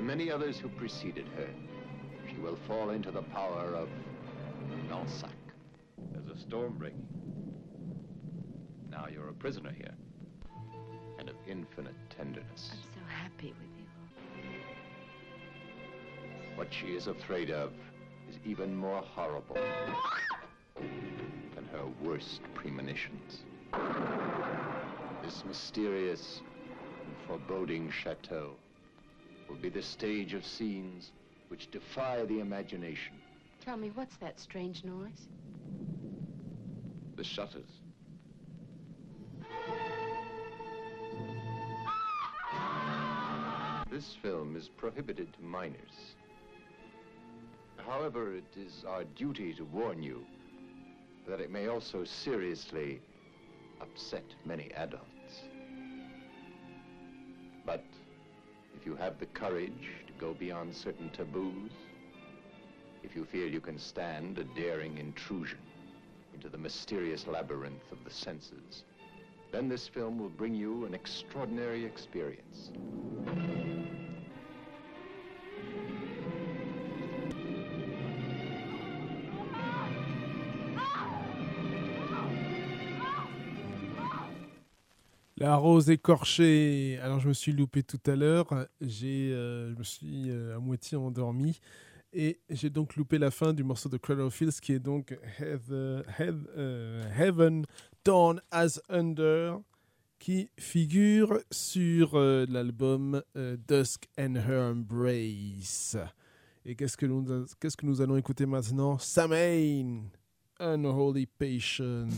Like the many others who preceded her, she will fall into the power of Lansac. There's a storm breaking. Now you're a prisoner here. And of infinite tenderness. I'm so happy with you. What she is afraid of is even more horrible than her worst premonitions. This mysterious and foreboding chateau will be the stage of scenes which defy the imagination. Tell me, what's that strange noise? The shutters. This film is prohibited to minors. However, it is our duty to warn you that it may also seriously upset many adults. If you have the courage to go beyond certain taboos, if you feel you can stand a daring intrusion into the mysterious labyrinth of the senses, then this film will bring you an extraordinary experience. La rose écorchée. Alors je me suis loupé tout à l'heure. J'ai, euh, je me suis euh, à moitié endormi et j'ai donc loupé la fin du morceau de Cradle of Filth qui est donc euh, Heaven Torn as Under qui figure sur l'album Dusk and Her Embrace. Et qu'est-ce que nous, qu'est-ce que nous allons écouter maintenant? Samain, Unholy Passion.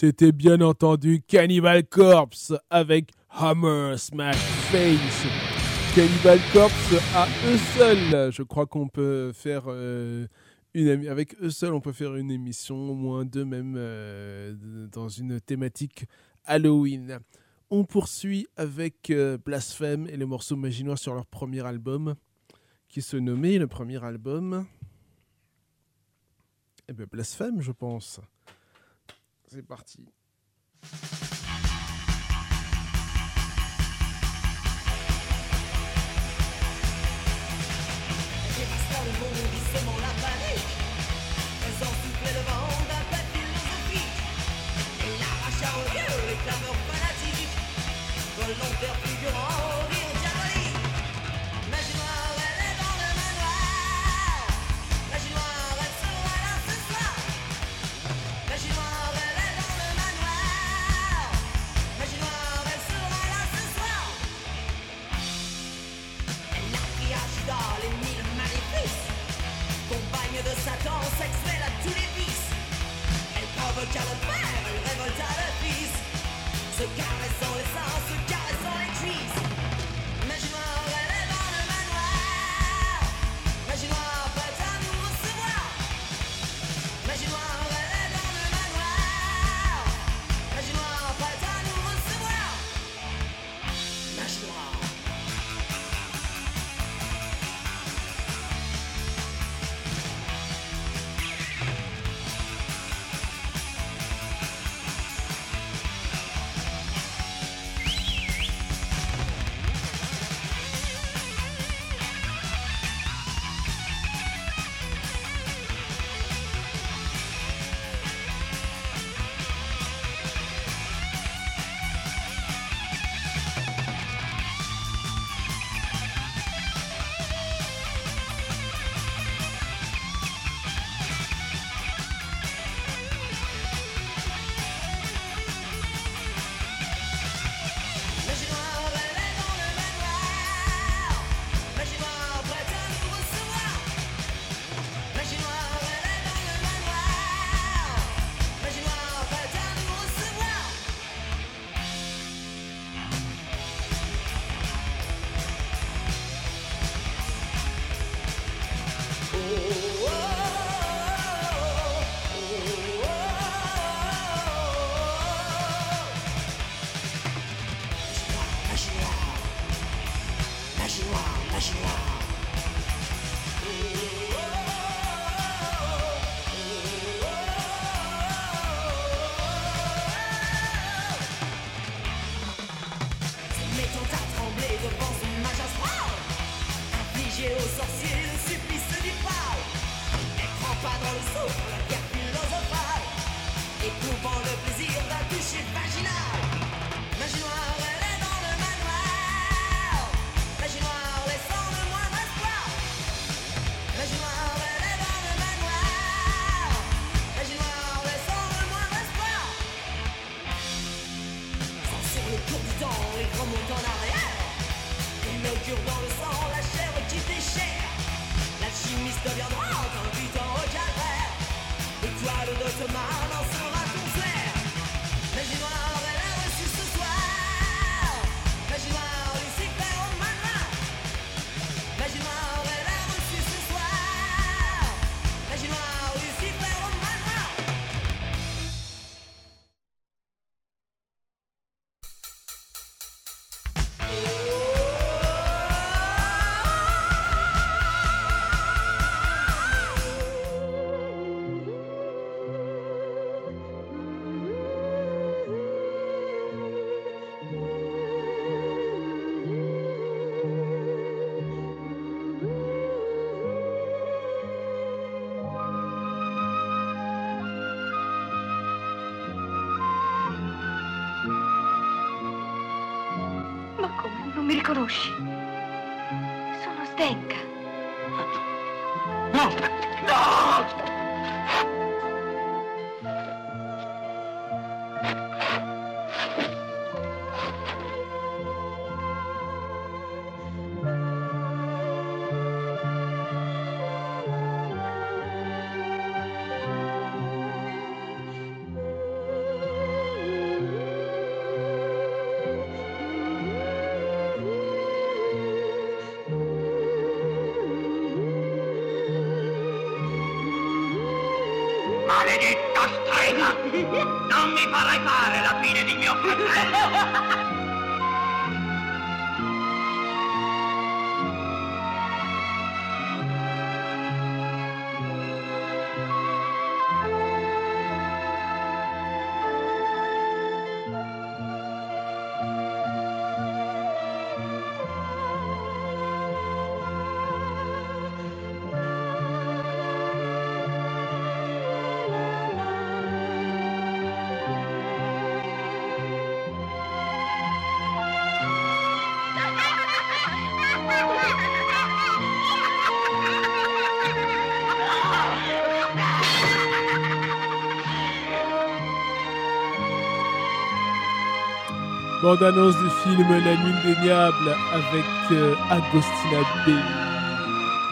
C'était bien entendu Cannibal Corpse avec Hammer Smash Face. Cannibal Corpse à eux seuls, je crois qu'on peut faire euh, une avec eux seuls, on peut faire une émission, au moins deux même, euh, dans une thématique Halloween. On poursuit avec euh, Blasphème et le morceau Magie Noire sur leur premier album, qui se nommait le premier album. Eh bien, Blasphème, je pense. C'est parti. la regarde pas, elle révolte à la piste. Se caressant les sens. se caressant. Dédié aux le supplice pas dans le souffle, la le Bande-annonce du film La Nuit indéniable avec euh, Agostina B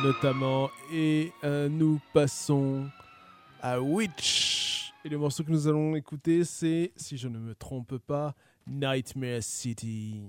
notamment. Et euh, nous passons à Witch. Et le morceau que nous allons écouter, c'est, si je ne me trompe pas, Nightmare City.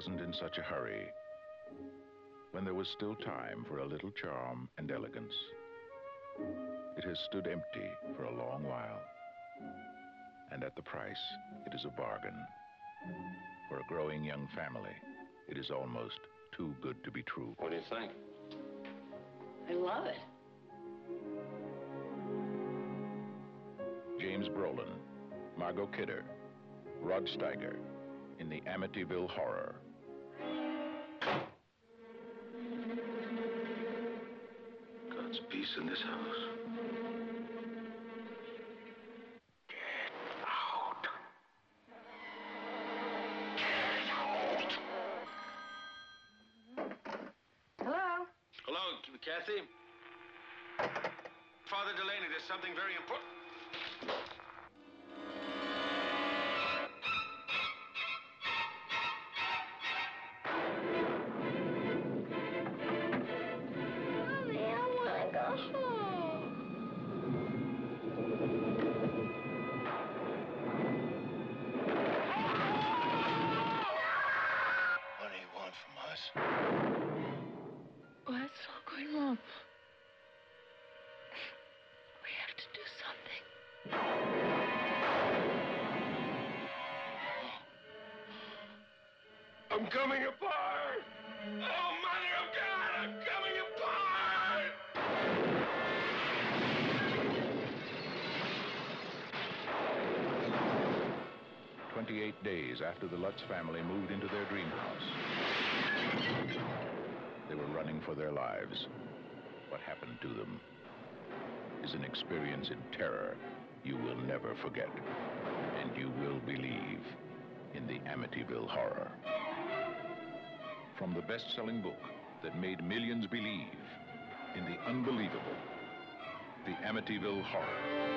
Wasn't in such a hurry, when there was still time for a little charm and elegance. It has stood empty for a long while, and at the price, it is a bargain. For a growing young family, it is almost too good to be true. What do you think? I love it. James Brolin, Margot Kidder, Rod Steiger in the Amityville Horror. God's peace in this house. Hello? Hello, Kathy. Father Delaney, there's something very important. I'm coming apart! Oh, Mother of God, I'm coming apart! Twenty-eight days after the Lutz family moved into their dream house, they were running for their lives. What happened to them is an experience in terror you will never forget, and you will believe in the Amityville Horror. From the best-selling book that made millions believe in the unbelievable, the Amityville Horror.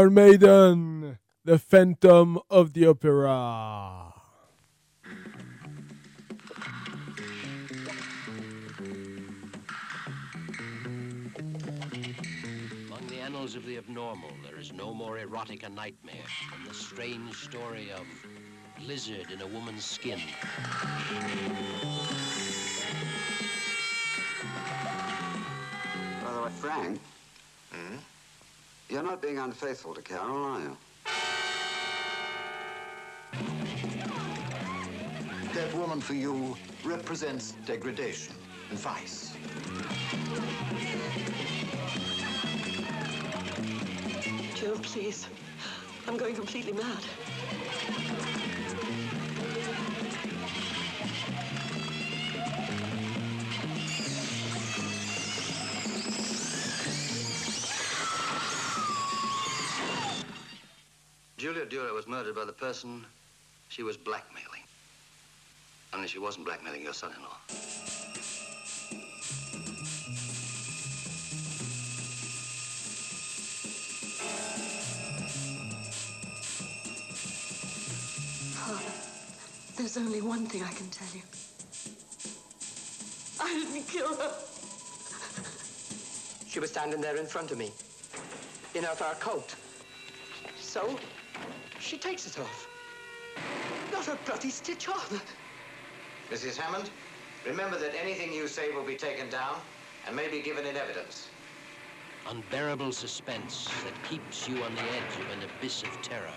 Iron Maiden, The Phantom of the Opera. Among the annals of the abnormal, there is no more erotic a nightmare than the strange story of lizard in a woman's skin. By the way, Frank. Hmm? You're not being unfaithful to Carol, are you? That woman for you represents degradation and vice. Joe, please. I'm going completely mad. Julia Dura was murdered by the person she was blackmailing. Only she wasn't blackmailing your son-in-law. Father, there's only one thing I can tell you. I didn't kill her. She was standing there in front of me, in her fur coat. So, she takes it off. Not a bloody stitch on. Mrs. Hammond, remember that anything you say will be taken down and may be given in evidence. Unbearable suspense that keeps you on the edge of an abyss of terror.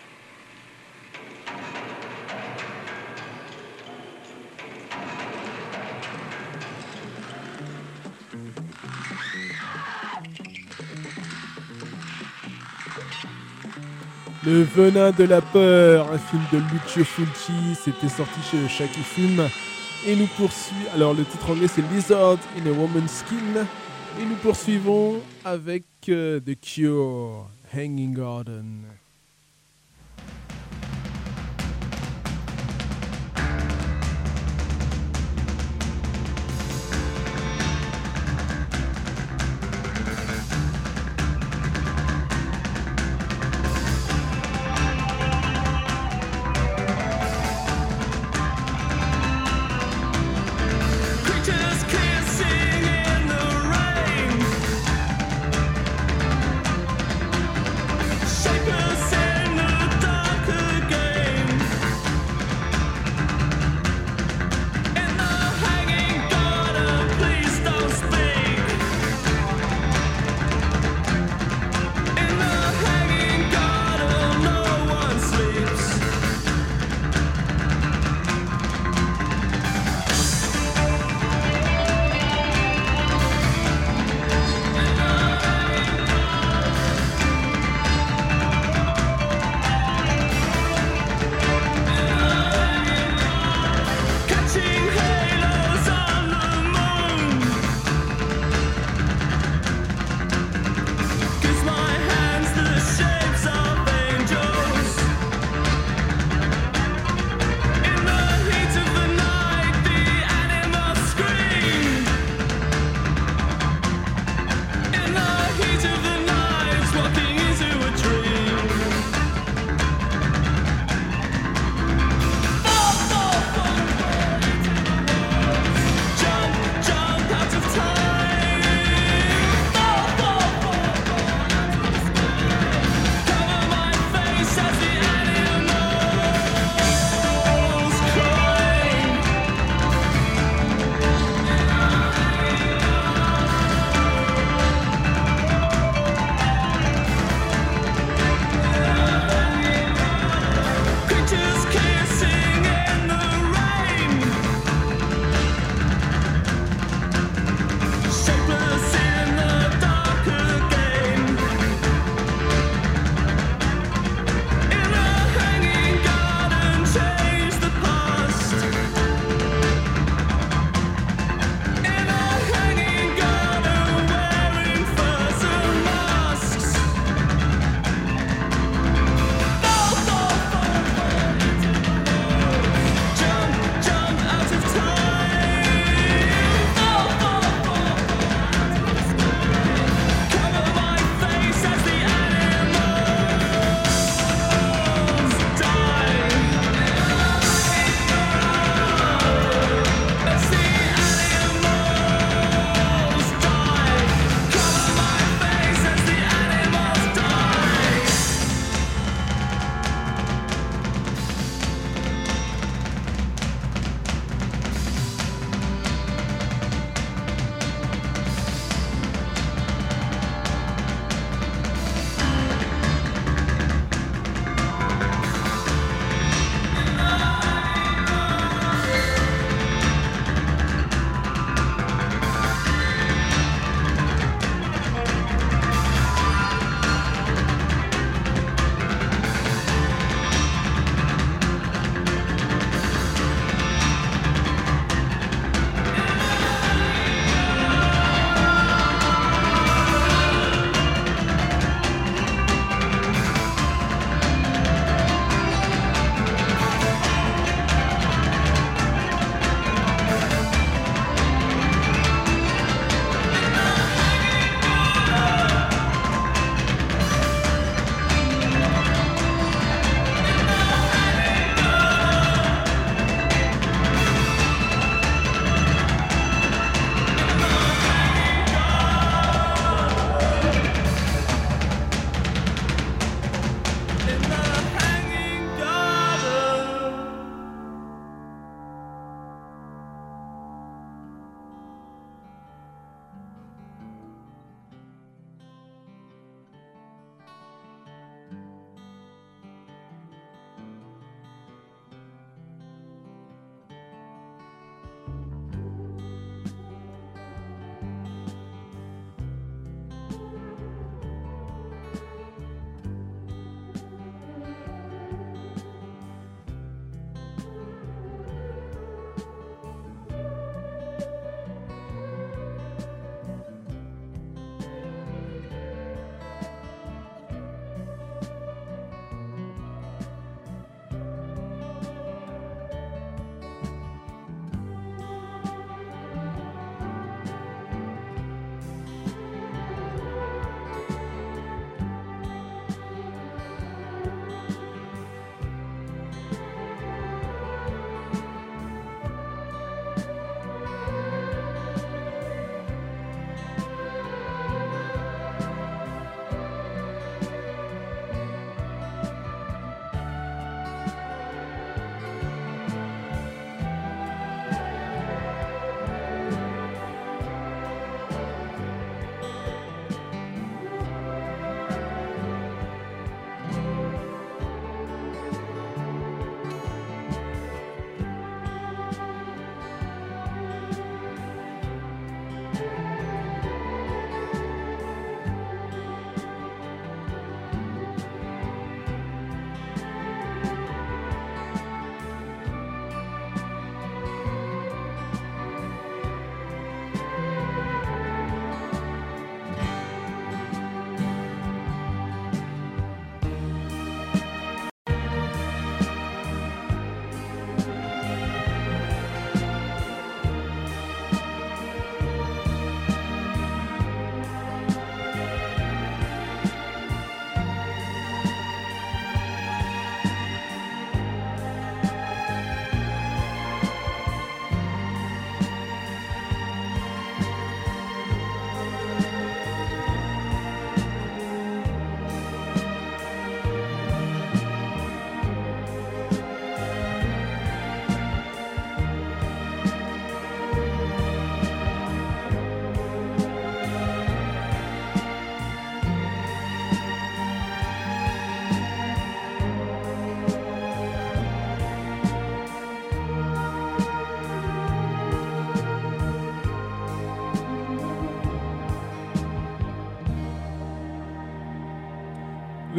Le venin de la peur, un film de Lucio Fulci, c'était sorti chez Shaki Film. Et nous poursuivons. Alors, le titre anglais c'est Lizard in a Woman's Skin. Et nous poursuivons avec euh, The Cure, Hanging Garden.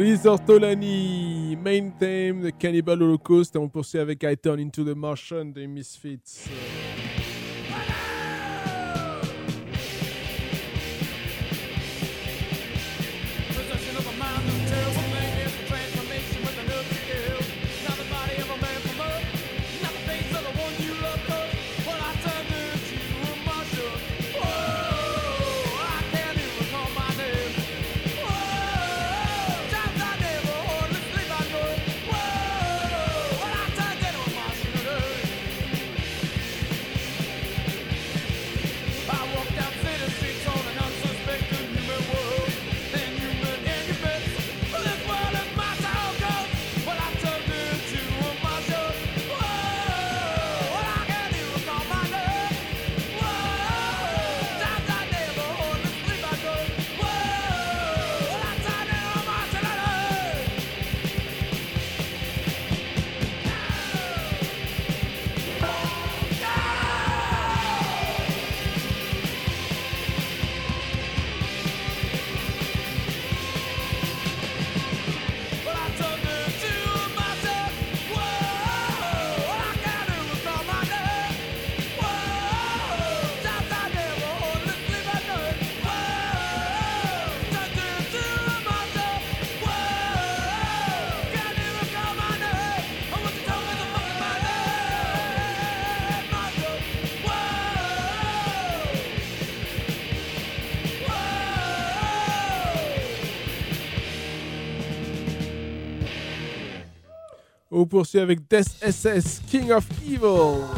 Luis Ortolani, Main Theme, The Cannibal Holocaust, et on poursuit avec I Turn Into the Martian de Misfits. vous poursuit avec Death SS King of Evil.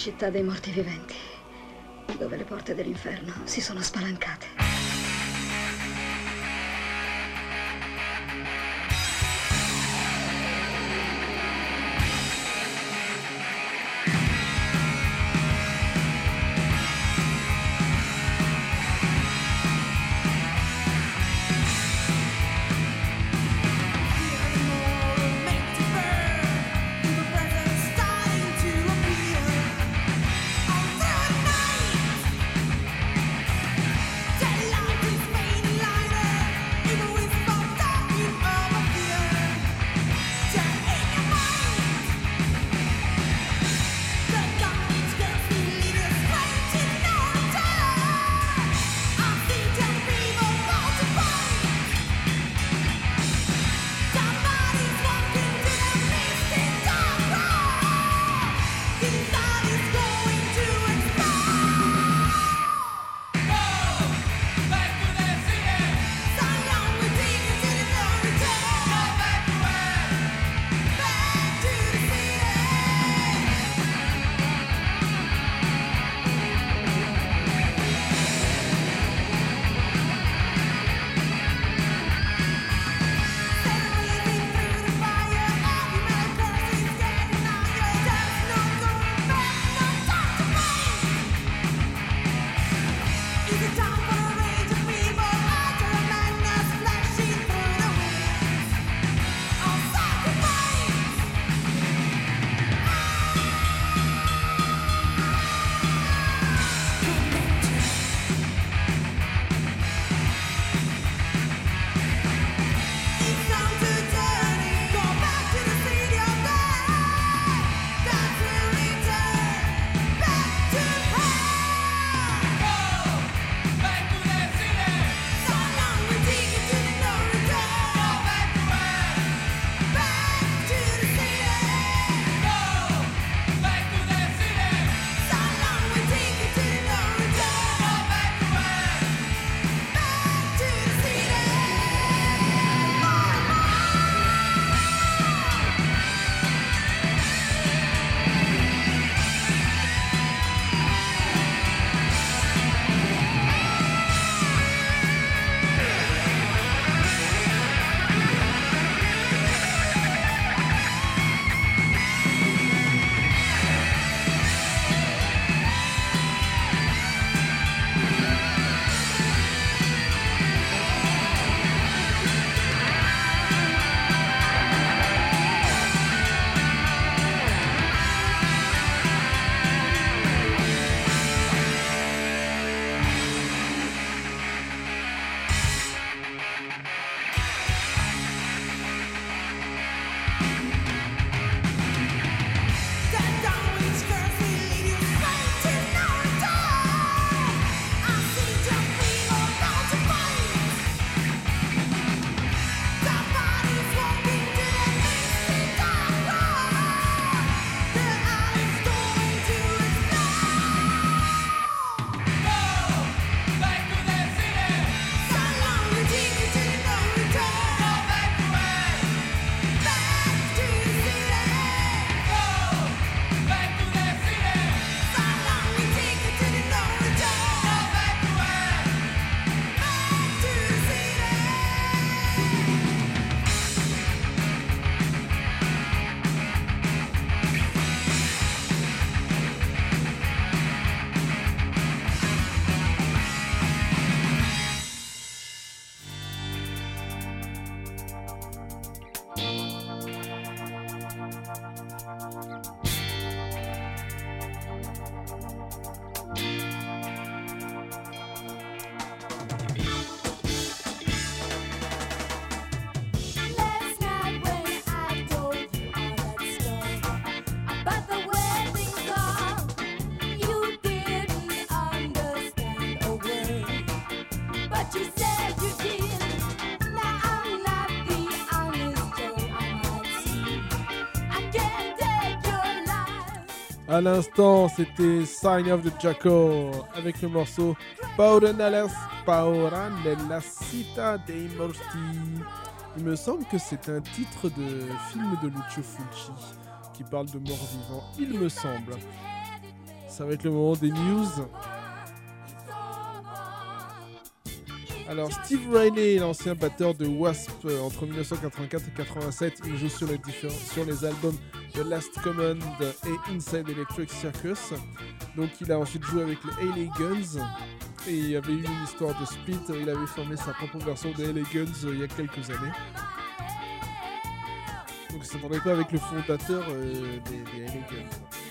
Città dei morti viventi, dove le porte dell'inferno si sono spalancate. À l'instant, c'était Sign of the Jackal avec le morceau città dei morti. Il me semble que c'est un titre de film de Lucio Fulci qui parle de morts-vivants, il me semble. Ça va être le moment des news. Alors Steve Riley, l'ancien batteur de Wasp euh, entre 1984 et 87, il joue sur les, albums The Last Command et Inside Electric Circus. Donc il a ensuite joué avec les LA Guns et il y avait eu une histoire de split. Il avait formé sa propre version des LA Guns euh, il y a quelques années. Donc il s'entendait pas avec le fondateur euh, des, des Guns.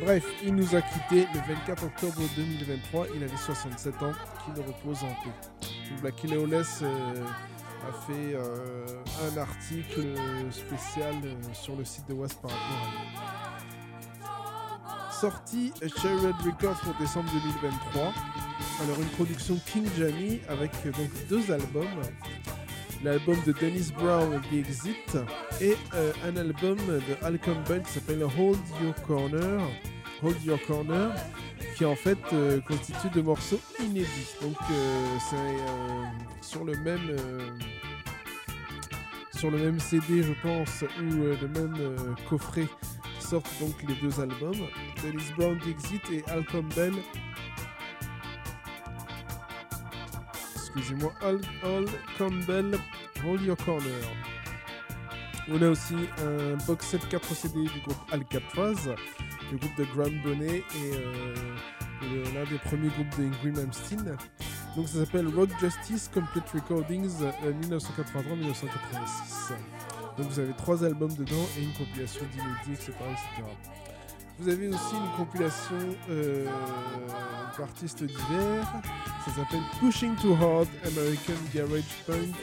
Bref, il nous a quitté le 24 octobre 2023. Il avait 67 ans, qu'il repose en paix. Lawless euh, a fait euh, un article spécial euh, sur le site de Wasp par rapport à lui. Sortie chez Red Records pour décembre 2023. Alors une production King Jammy avec donc deux albums. L'album de Dennis Brown, The Exit, et euh, un album de Al Campbell qui s'appelle Hold Your Corner, Hold Your Corner, qui en fait euh, constitue de morceaux inédits. Donc euh, c'est sur le même sur le même CD, je pense, ou le même coffret sortent donc les deux albums. Dennis Brown, The Exit et Al Campbell. Excusez-moi, Al, Al Campbell, Hold Your Corner. On a aussi un box set 4 CD du groupe Alcatraz, le groupe de Graham Bonnet et euh, l'un des premiers groupes d'Ingrid Malmsteen. Donc ça s'appelle Rock Justice Complete Recordings euh, 1983-1986. Donc vous avez trois albums dedans et une compilation d'inédits, etc., etc. Vous avez aussi une compilation euh, d'artistes divers. Ça s'appelle Pushing Too Hard American Garage Punk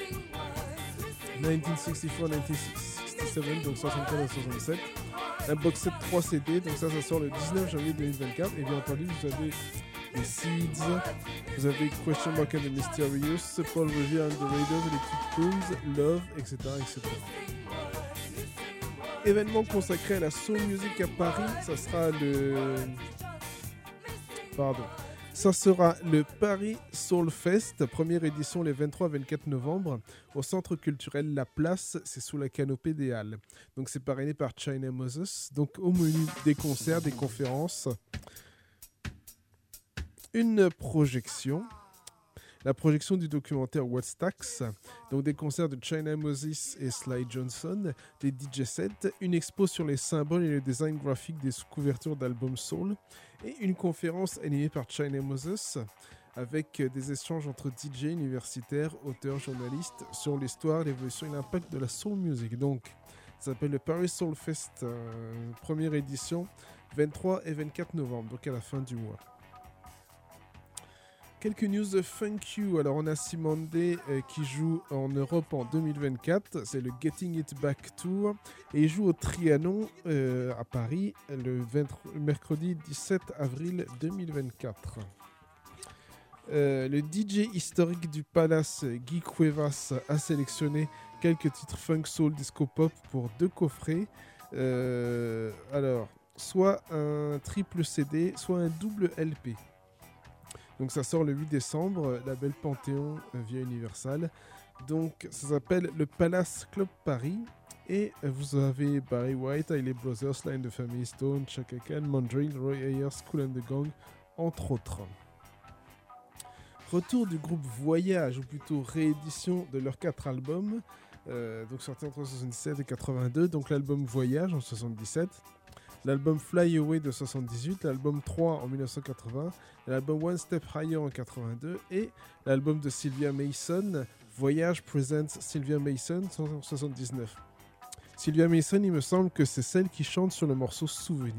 1964-1967, donc 75 à 67. Un box set 3 CD, donc ça, ça sort le 19 janvier 2024. Et bien entendu, vous avez les Seeds, vous avez Question Mark and the Mysterious, Paul Revere and the Raiders, Electric Prunes, Love, etc. Événement consacré à la soul music à Paris, ça sera le. Pardon. Ça sera le Paris Soul Fest, première édition les 23 et 24 novembre, au centre culturel La Place, c'est sous la canopée des Halles. Donc c'est parrainé par China Moses. Donc au menu des concerts, des conférences, une projection, la projection du documentaire What's Tax, donc des concerts de China Moses et Sly Johnson, des DJ sets, une expo sur les symboles et le design graphique des couvertures d'albums soul, et une conférence animée par China Moses avec des échanges entre DJ universitaires, auteurs, journalistes sur l'histoire, l'évolution et l'impact de la soul music. Donc, ça s'appelle le Paris Soul Fest, euh, première édition, 23 et 24 novembre, donc à la fin du mois. Quelques news de Funk You. Alors, on a Simone Day euh, qui joue en Europe en 2024. C'est le Getting It Back Tour. Et il joue au Trianon euh, à Paris le 20 mercredi 17 avril 2024. Euh, le DJ historique du Palace, Guy Cuevas, a sélectionné quelques titres funk, soul, disco pop pour deux coffrets. Euh, alors, soit un triple CD, soit un double LP. Donc ça sort le 8 décembre, euh, label Panthéon euh, via Universal. Donc ça s'appelle le Palace Club Paris. Et euh, vous avez Barry White, Hailey Brothers, Line de Family Stone, Chaka Khan, Mandarin, Roy Ayers, Cool and the Gang, entre autres. Retour du groupe Voyage, ou plutôt réédition de leurs quatre albums, donc sortis entre 77 et 82. Donc l'album Voyage en 77, l'album Fly Away de 78, l'album 3 en 1980, l'album One Step Higher en 82 et l'album de Sylvia Mason, Voyage Presents Sylvia Mason en 79. Sylvia Mason, il me semble que c'est celle qui chante sur le morceau Souvenir.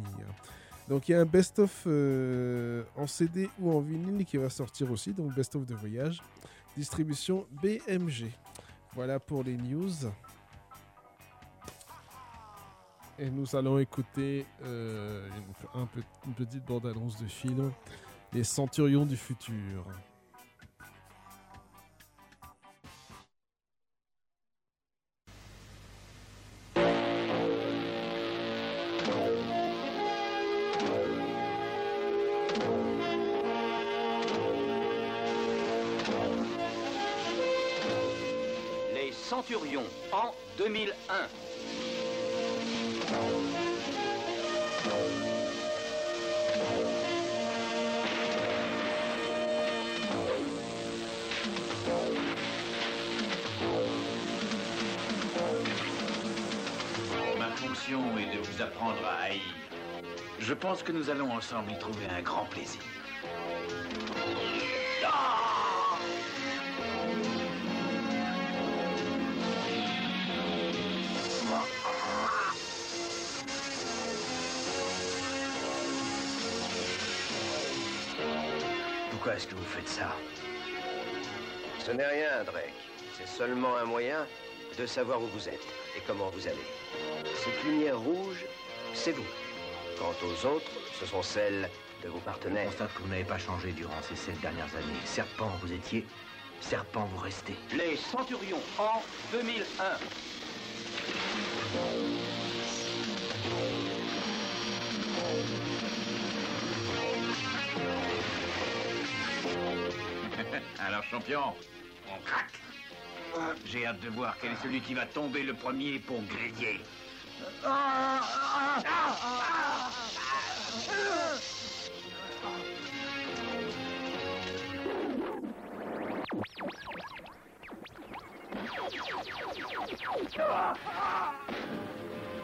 Donc il y a un best-of euh, en CD ou en vinyle qui va sortir aussi, donc best-of de voyage. Distribution BMG. Voilà pour les news. Et nous allons écouter euh, une, une petite bande-annonce de film, Les Centurions du futur. Les Centurions en 2001. Ma fonction est de vous apprendre à haïr. Je pense que nous allons ensemble y trouver un grand plaisir. Pourquoi est-ce que vous faites ça Ce n'est rien, Drake. C'est seulement un moyen de savoir où vous êtes et comment vous allez. Cette lumière rouge, c'est vous. Quant aux autres, ce sont celles de vos Je partenaires. constate que vous n'avez pas changé durant ces sept dernières années. Serpent, vous étiez. Serpent, vous restez. Les Centurions en 2001. Alors, champion, on craque. J'ai hâte de voir quel est celui qui va tomber le premier pour griller.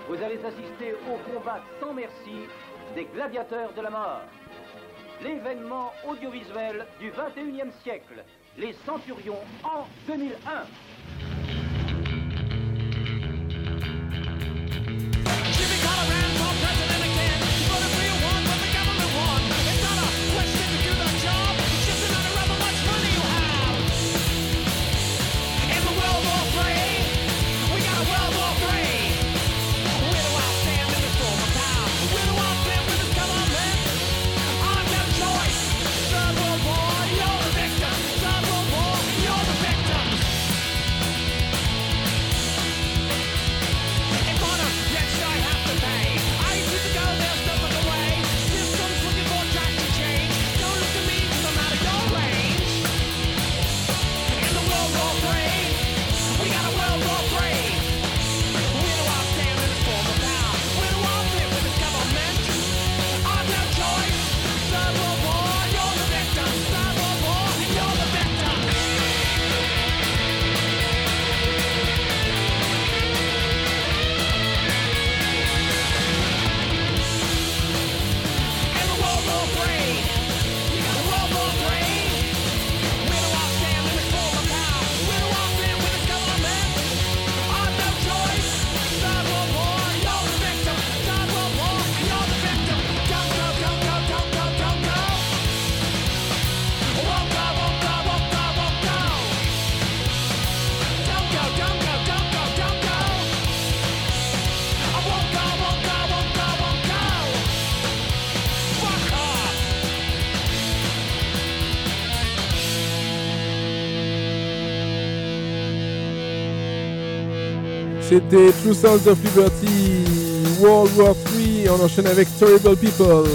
Vous allez assister au combat sans merci des gladiateurs de la mort. L'événement audiovisuel du 21e siècle. Les Centurions en 2001. C'était True Sounds of Liberty, World War 3. On enchaîne avec Terrible People.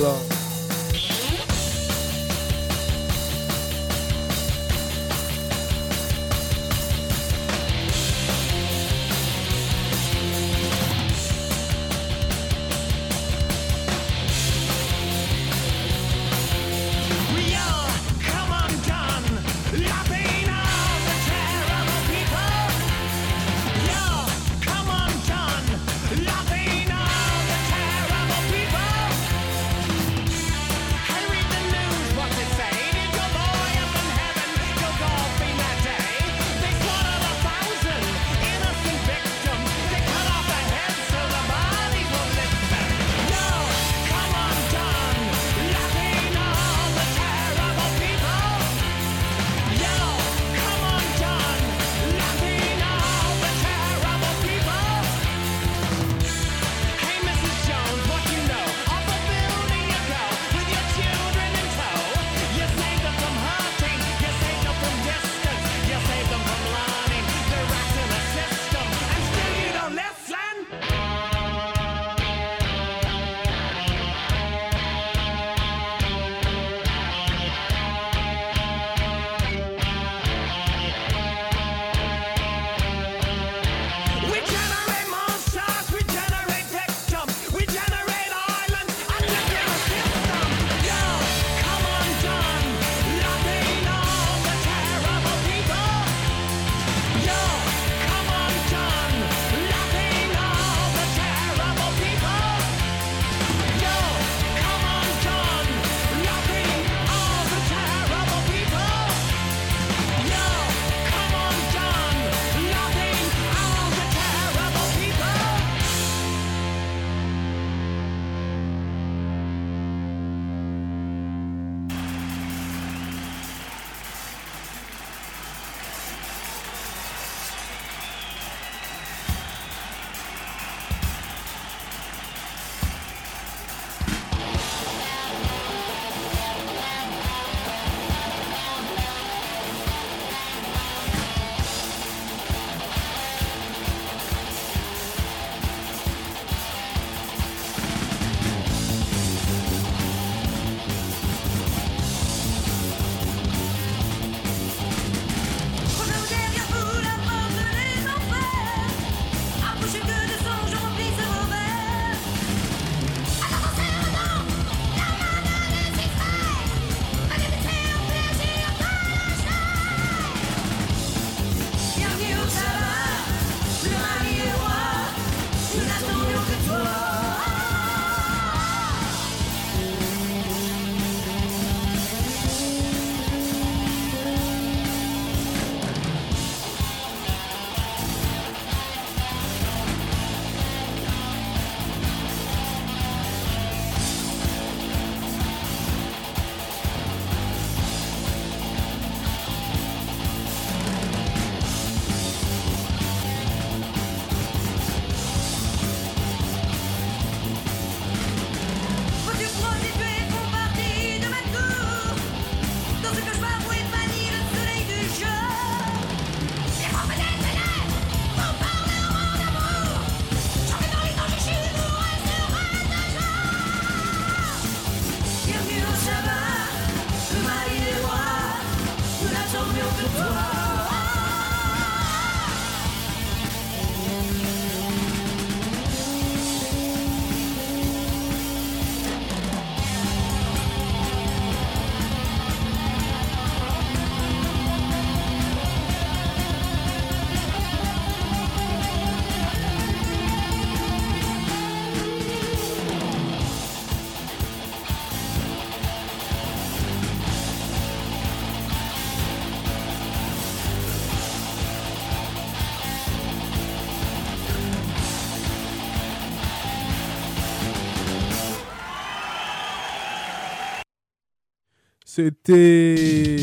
C'était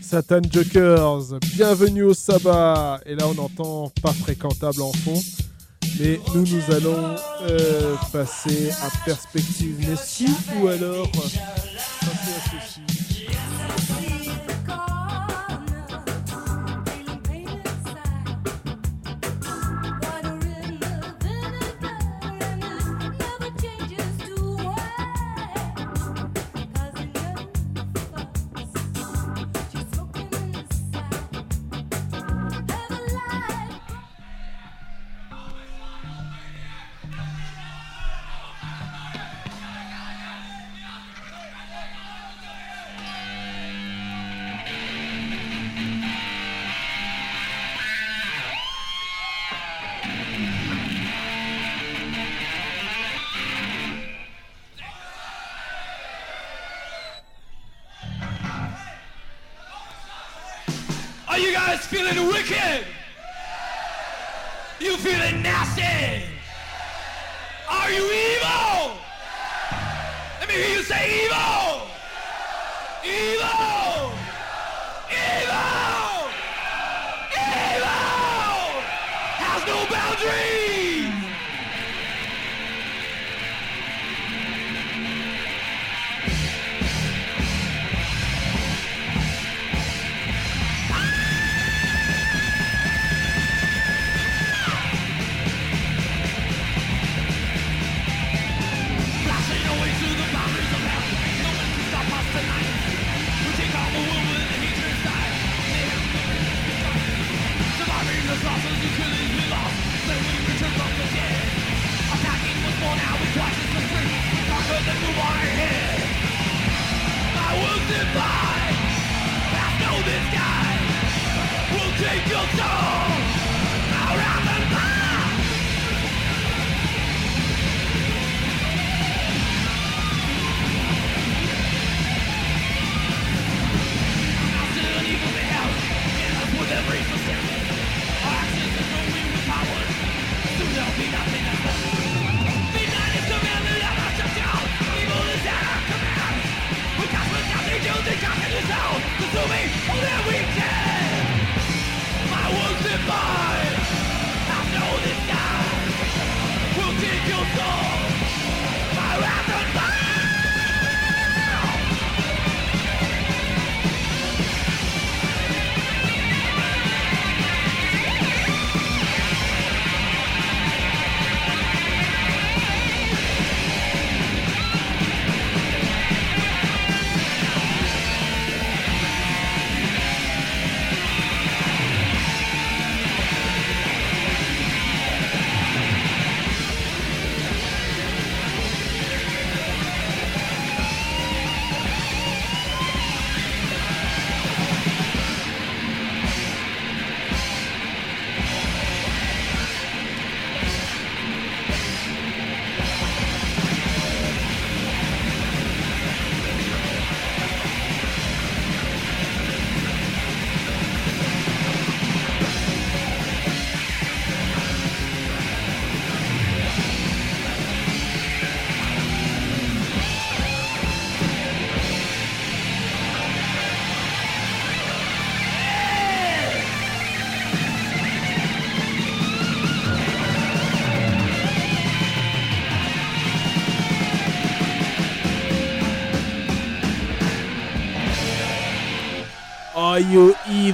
Satan Jokers. Bienvenue au sabbat. Et là, on entend pas fréquentable en fond. Mais nous, nous allons euh, passer à Perspective Nessie ou alors. take your time.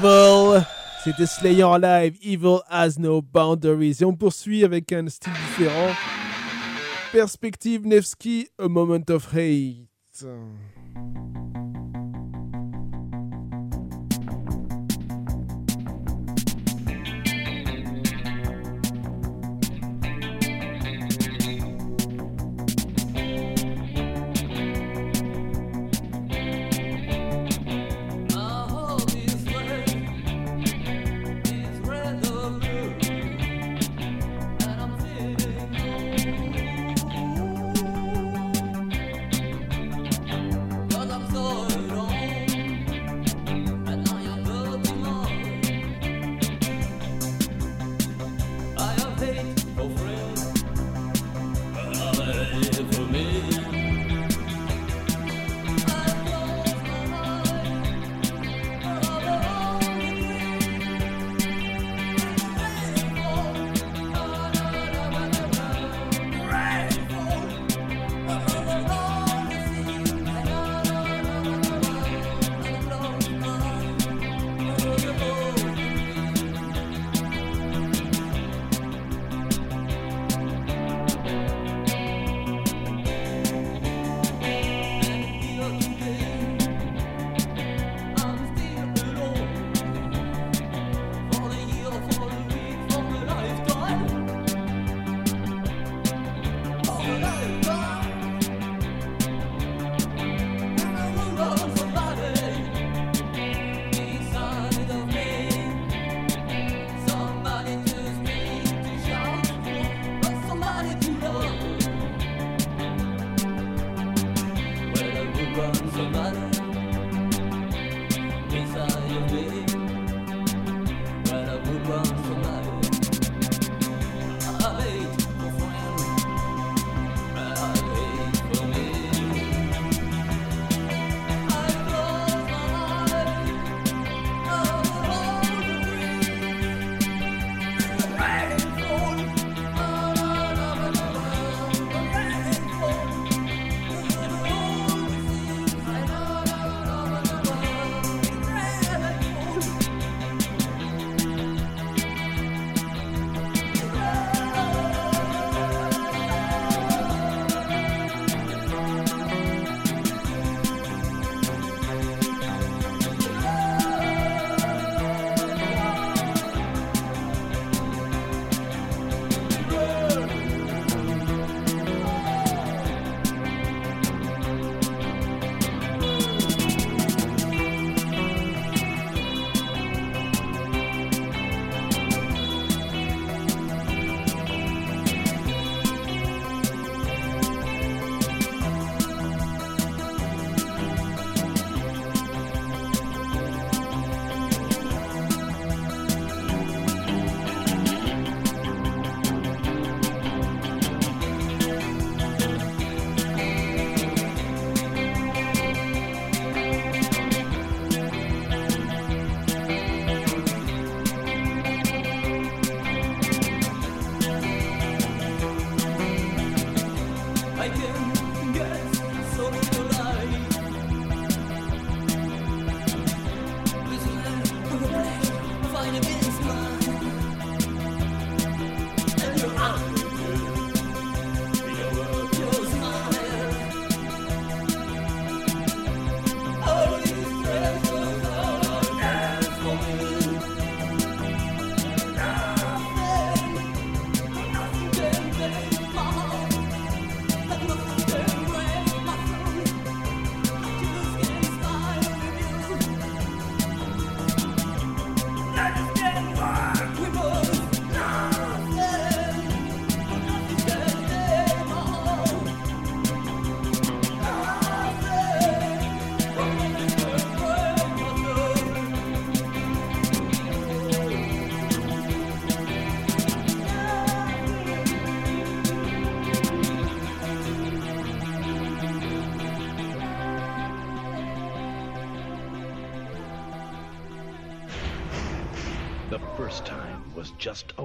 Evil. C'était Slayer Live, Evil Has No Boundaries. Et on poursuit avec un style différent. Perspective Nevsky, A Moment of Hate.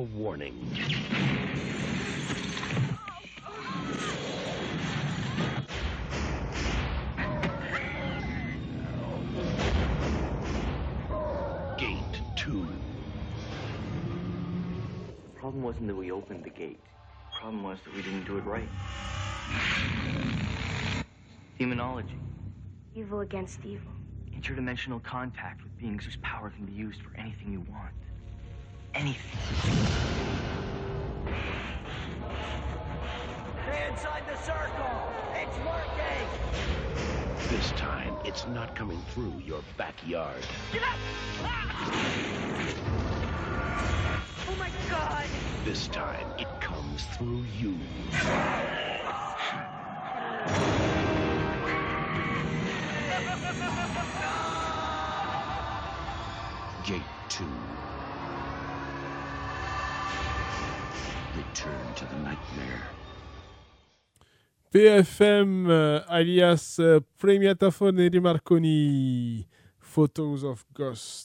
Just warning. Gate 2. problem wasn't that we opened the gate. The problem was that we didn't do it right. Demonology. Evil against evil. Interdimensional contact with beings whose power can be used for anything you want. Anything. Stay inside the circle. It's working. This time, it's not coming through your backyard. Get up! Ah! Oh my god! This time, it comes through you. Gate 2. PFM euh, alias euh, Premiatafone e Marconi. Photos of Ghosts.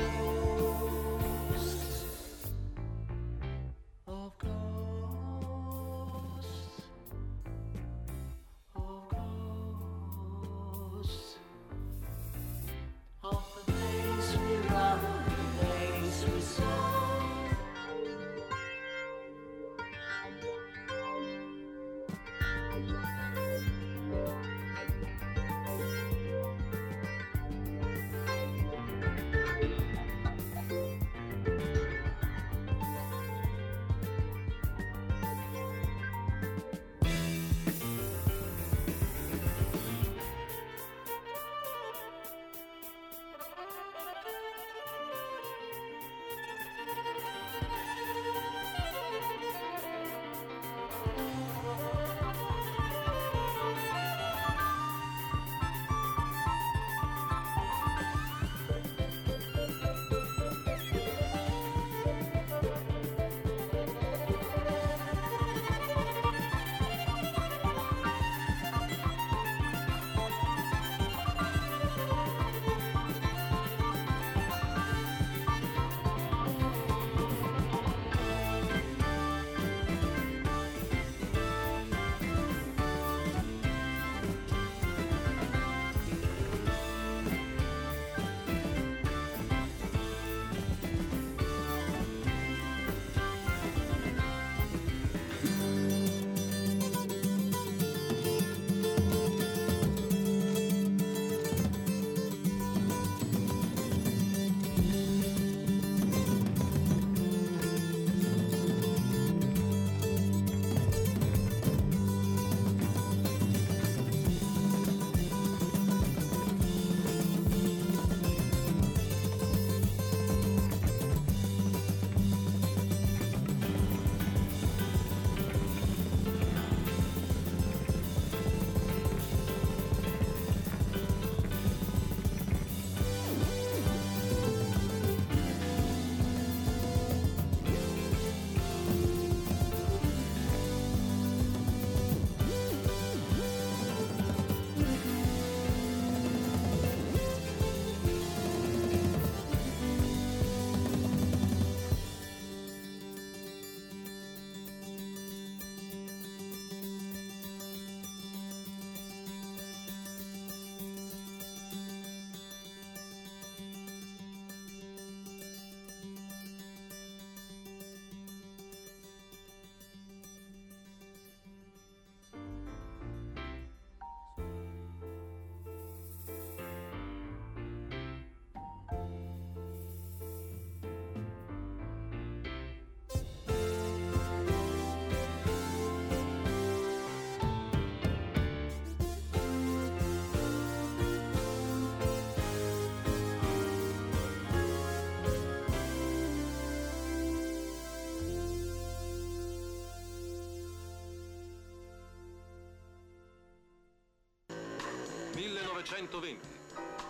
1920,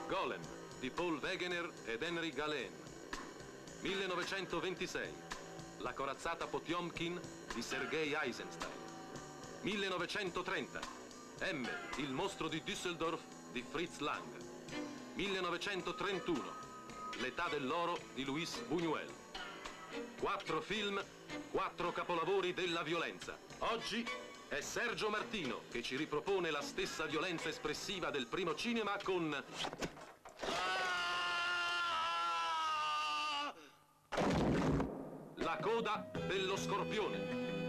Golem di Paul Wegener ed Henry Galen. 1926, La corazzata Potiomkin di Sergei Eisenstein. 1930, M, il mostro di Düsseldorf di Fritz Lang. 1931, L'età dell'oro di Luis Buñuel. Quattro film, quattro capolavori della violenza. Oggi è Sergio Martino che ci ripropone la stessa violenza espressiva del primo cinema con La coda dello scorpione.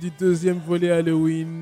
Du deuxième volet Halloween.